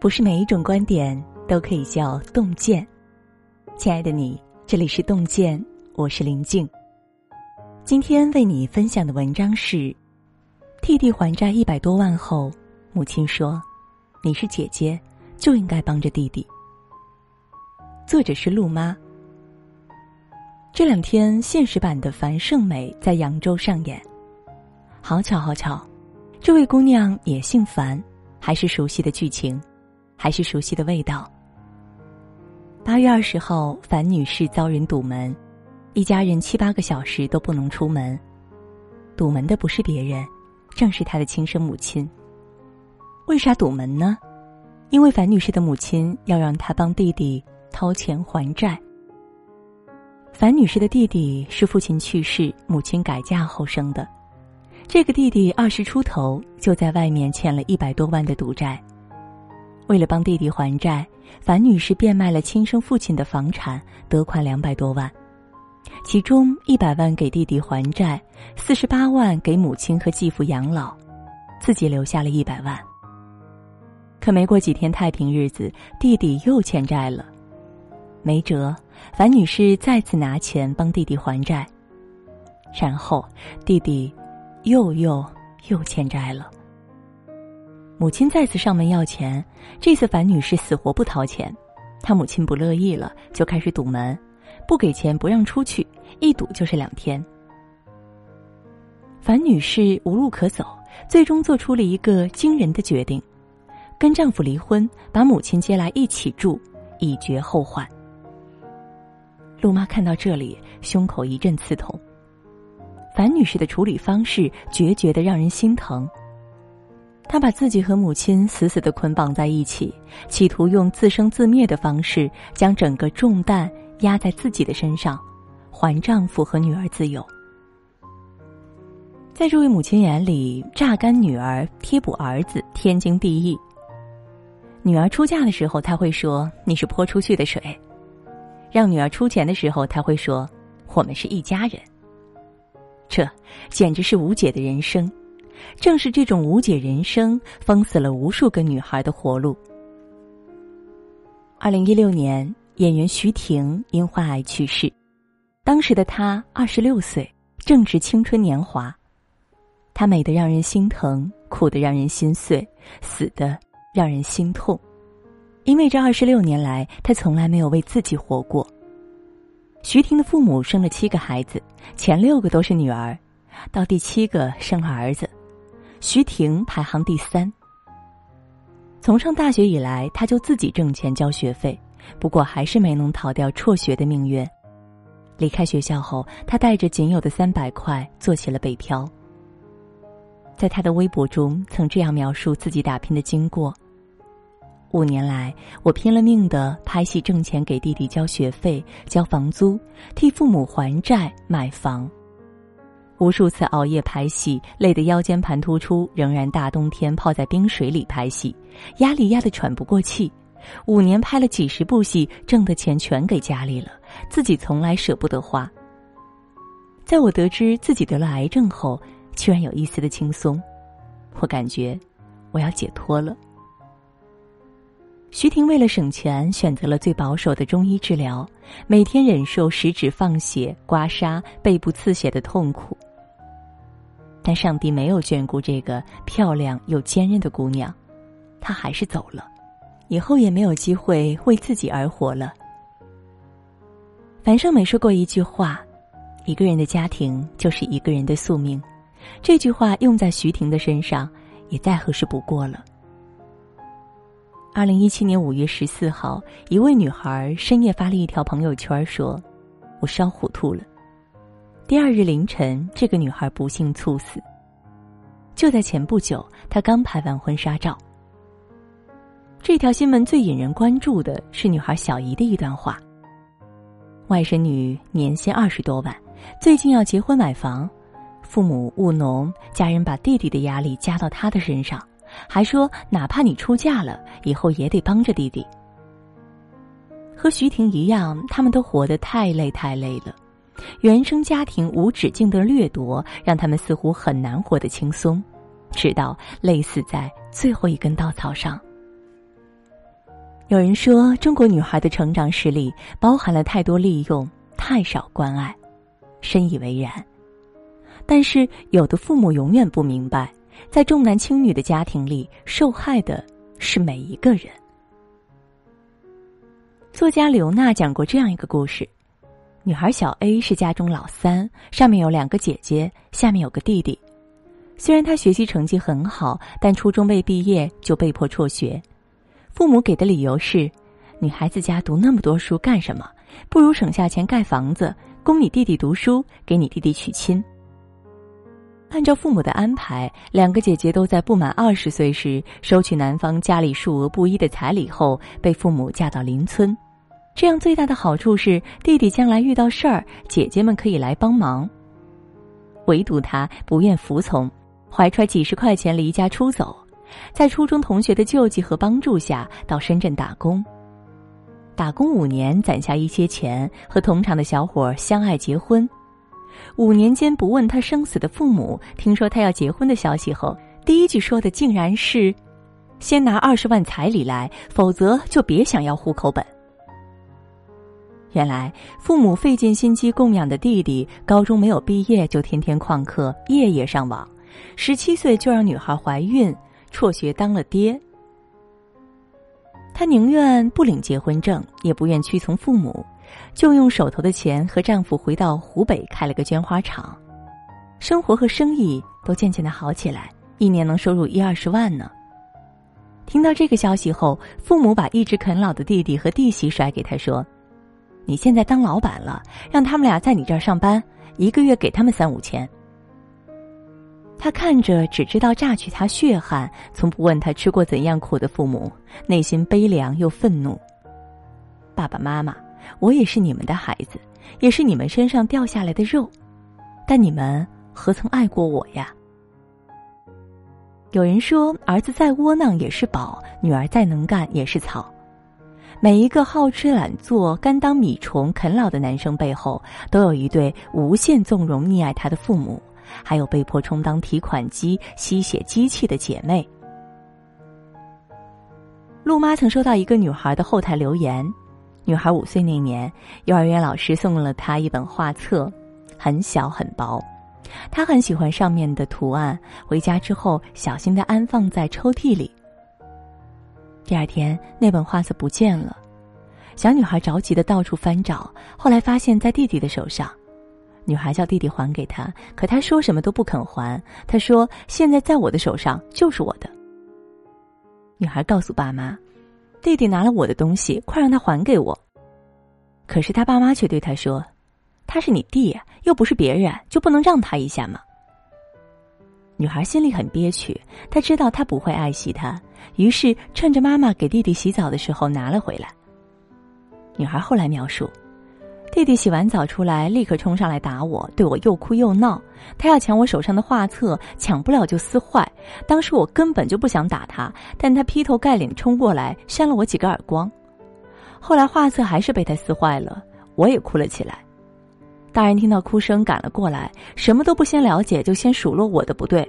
不是每一种观点都可以叫洞见。亲爱的你，这里是洞见，我是林静。今天为你分享的文章是：弟弟还债一百多万后，母亲说：“你是姐姐，就应该帮着弟弟。”作者是陆妈。这两天，现实版的樊胜美在扬州上演。好巧，好巧，这位姑娘也姓樊，还是熟悉的剧情。还是熟悉的味道。八月二十号，樊女士遭人堵门，一家人七八个小时都不能出门。堵门的不是别人，正是她的亲生母亲。为啥堵门呢？因为樊女士的母亲要让她帮弟弟掏钱还债。樊女士的弟弟是父亲去世、母亲改嫁后生的，这个弟弟二十出头就在外面欠了一百多万的赌债。为了帮弟弟还债，樊女士变卖了亲生父亲的房产，得款两百多万，其中一百万给弟弟还债，四十八万给母亲和继父养老，自己留下了一百万。可没过几天太平日子，弟弟又欠债了，没辙，樊女士再次拿钱帮弟弟还债，然后弟弟又又又欠债了。母亲再次上门要钱，这次樊女士死活不掏钱，她母亲不乐意了，就开始堵门，不给钱不让出去，一堵就是两天。樊女士无路可走，最终做出了一个惊人的决定，跟丈夫离婚，把母亲接来一起住，以绝后患。陆妈看到这里，胸口一阵刺痛。樊女士的处理方式决绝的让人心疼。她把自己和母亲死死的捆绑在一起，企图用自生自灭的方式将整个重担压在自己的身上，还丈夫和女儿自由。在这位母亲眼里，榨干女儿、贴补儿子，天经地义。女儿出嫁的时候，他会说：“你是泼出去的水。”让女儿出钱的时候，他会说：“我们是一家人。”这简直是无解的人生。正是这种无解人生，封死了无数个女孩的活路。二零一六年，演员徐婷因患癌去世，当时的她二十六岁，正值青春年华。她美得让人心疼，苦得让人心碎，死的让人心痛。因为这二十六年来，她从来没有为自己活过。徐婷的父母生了七个孩子，前六个都是女儿，到第七个生了儿子。徐婷排行第三。从上大学以来，他就自己挣钱交学费，不过还是没能逃掉辍学的命运。离开学校后，他带着仅有的三百块做起了北漂。在他的微博中，曾这样描述自己打拼的经过：五年来，我拼了命的拍戏挣钱，给弟弟交学费、交房租，替父母还债、买房。无数次熬夜拍戏，累得腰间盘突出，仍然大冬天泡在冰水里拍戏，压力压得喘不过气。五年拍了几十部戏，挣的钱全给家里了，自己从来舍不得花。在我得知自己得了癌症后，居然有一丝的轻松，我感觉我要解脱了。徐婷为了省钱，选择了最保守的中医治疗，每天忍受食指放血、刮痧、背部刺血的痛苦。但上帝没有眷顾这个漂亮又坚韧的姑娘，她还是走了，以后也没有机会为自己而活了。樊胜美说过一句话：“一个人的家庭就是一个人的宿命。”这句话用在徐婷的身上，也再合适不过了。二零一七年五月十四号，一位女孩深夜发了一条朋友圈，说：“我烧糊涂了。”第二日凌晨，这个女孩不幸猝死。就在前不久，她刚拍完婚纱照。这条新闻最引人关注的是女孩小姨的一段话：外甥女年薪二十多万，最近要结婚买房，父母务农，家人把弟弟的压力加到她的身上，还说哪怕你出嫁了，以后也得帮着弟弟。和徐婷一样，他们都活得太累太累了。原生家庭无止境的掠夺，让他们似乎很难活得轻松，直到累死在最后一根稻草上。有人说，中国女孩的成长史里包含了太多利用，太少关爱，深以为然。但是，有的父母永远不明白，在重男轻女的家庭里，受害的是每一个人。作家刘娜讲过这样一个故事：女孩小 A 是家中老三，上面有两个姐姐，下面有个弟弟。虽然她学习成绩很好，但初中未毕业就被迫辍学。父母给的理由是：女孩子家读那么多书干什么？不如省下钱盖房子，供你弟弟读书，给你弟弟娶亲。按照父母的安排，两个姐姐都在不满二十岁时收取男方家里数额不一的彩礼后，被父母嫁到邻村。这样最大的好处是，弟弟将来遇到事儿，姐姐们可以来帮忙。唯独他不愿服从，怀揣几十块钱离家出走，在初中同学的救济和帮助下，到深圳打工。打工五年，攒下一些钱，和同厂的小伙相爱结婚。五年间不问他生死的父母，听说他要结婚的消息后，第一句说的竟然是：“先拿二十万彩礼来，否则就别想要户口本。”原来父母费尽心机供养的弟弟，高中没有毕业就天天旷课，夜夜上网，十七岁就让女孩怀孕，辍学当了爹。她宁愿不领结婚证，也不愿屈从父母，就用手头的钱和丈夫回到湖北开了个绢花厂，生活和生意都渐渐的好起来，一年能收入一二十万呢。听到这个消息后，父母把一直啃老的弟弟和弟媳甩给他说。你现在当老板了，让他们俩在你这儿上班，一个月给他们三五千。他看着只知道榨取他血汗，从不问他吃过怎样苦的父母，内心悲凉又愤怒。爸爸妈妈，我也是你们的孩子，也是你们身上掉下来的肉，但你们何曾爱过我呀？有人说，儿子再窝囊也是宝，女儿再能干也是草。每一个好吃懒做、甘当米虫、啃老的男生背后，都有一对无限纵容溺爱他的父母，还有被迫充当提款机、吸血机器的姐妹。陆妈曾收到一个女孩的后台留言，女孩五岁那年，幼儿园老师送了她一本画册，很小很薄，她很喜欢上面的图案，回家之后小心的安放在抽屉里。第二天，那本画册不见了，小女孩着急的到处翻找，后来发现在弟弟的手上。女孩叫弟弟还给他，可他说什么都不肯还。他说：“现在在我的手上就是我的。”女孩告诉爸妈：“弟弟拿了我的东西，快让他还给我。”可是他爸妈却对他说：“他是你弟，又不是别人，就不能让他一下吗？”女孩心里很憋屈，她知道他不会爱惜她，于是趁着妈妈给弟弟洗澡的时候拿了回来。女孩后来描述，弟弟洗完澡出来，立刻冲上来打我，对我又哭又闹，他要抢我手上的画册，抢不了就撕坏。当时我根本就不想打他，但他劈头盖脸冲过来，扇了我几个耳光。后来画册还是被他撕坏了，我也哭了起来。大人听到哭声赶了过来，什么都不先了解就先数落我的不对，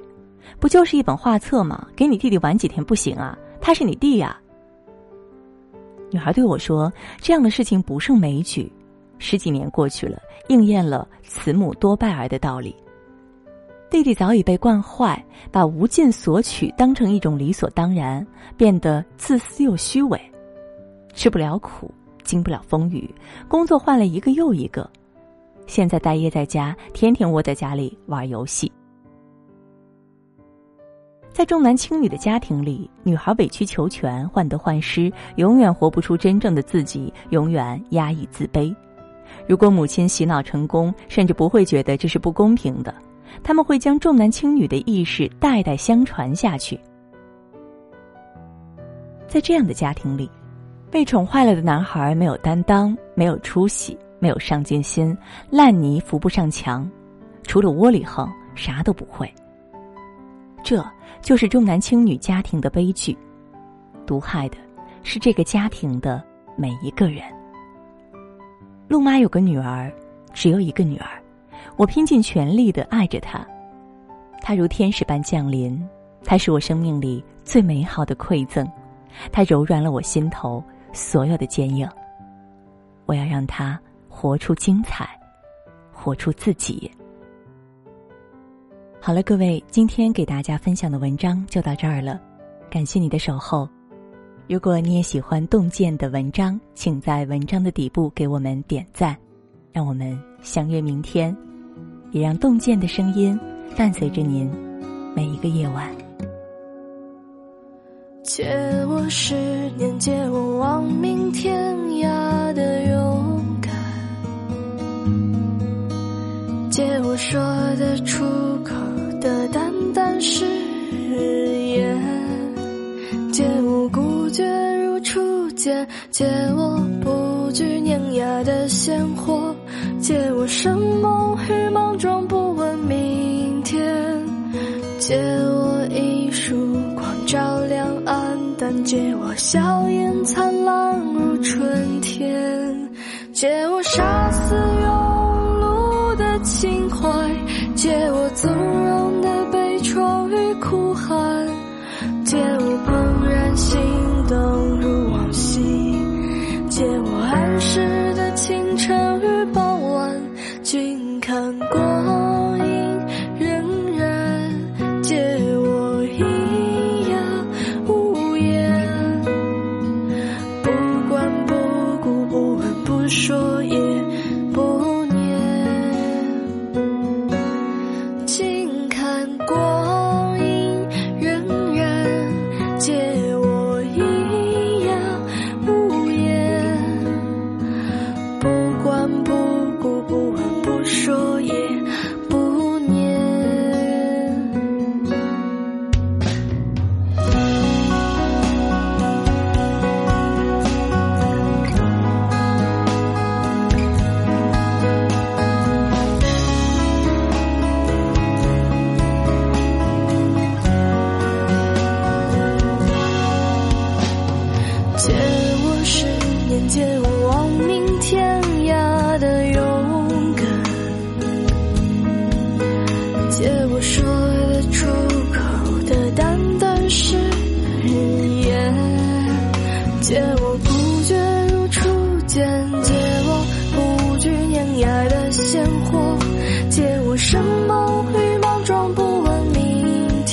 不就是一本画册吗？给你弟弟玩几天不行啊？他是你弟呀。女孩对我说：“这样的事情不胜枚举。”十几年过去了，应验了“慈母多败儿”的道理。弟弟早已被惯坏，把无尽索取当成一种理所当然，变得自私又虚伪，吃不了苦，经不了风雨，工作换了一个又一个。现在待业在家，天天窝在家里玩游戏。在重男轻女的家庭里，女孩委曲求全、患得患失，永远活不出真正的自己，永远压抑自卑。如果母亲洗脑成功，甚至不会觉得这是不公平的，他们会将重男轻女的意识代代相传下去。在这样的家庭里，被宠坏了的男孩没有担当，没有出息。没有上进心，烂泥扶不上墙，除了窝里横，啥都不会。这就是重男轻女家庭的悲剧，毒害的是这个家庭的每一个人。陆妈有个女儿，只有一个女儿，我拼尽全力的爱着她，她如天使般降临，她是我生命里最美好的馈赠，她柔软了我心头所有的坚硬。我要让她活出精彩，活出自己。好了，各位，今天给大家分享的文章就到这儿了，感谢你的守候。如果你也喜欢洞见的文章，请在文章的底部给我们点赞，让我们相约明天，也让洞见的声音伴随着您每一个夜晚。借我十年，借我亡命天涯的勇说得出口的淡淡誓言，借我孤绝如初见，借我不惧碾压的鲜活，借我生猛与莽撞，不问明天，借我一束光照亮暗淡，借我笑颜灿烂如春天，借我杀死庸，借我纵容的悲怆与哭喊，借我怦然心动如往昔，借我安适的清晨与傍晚，君看光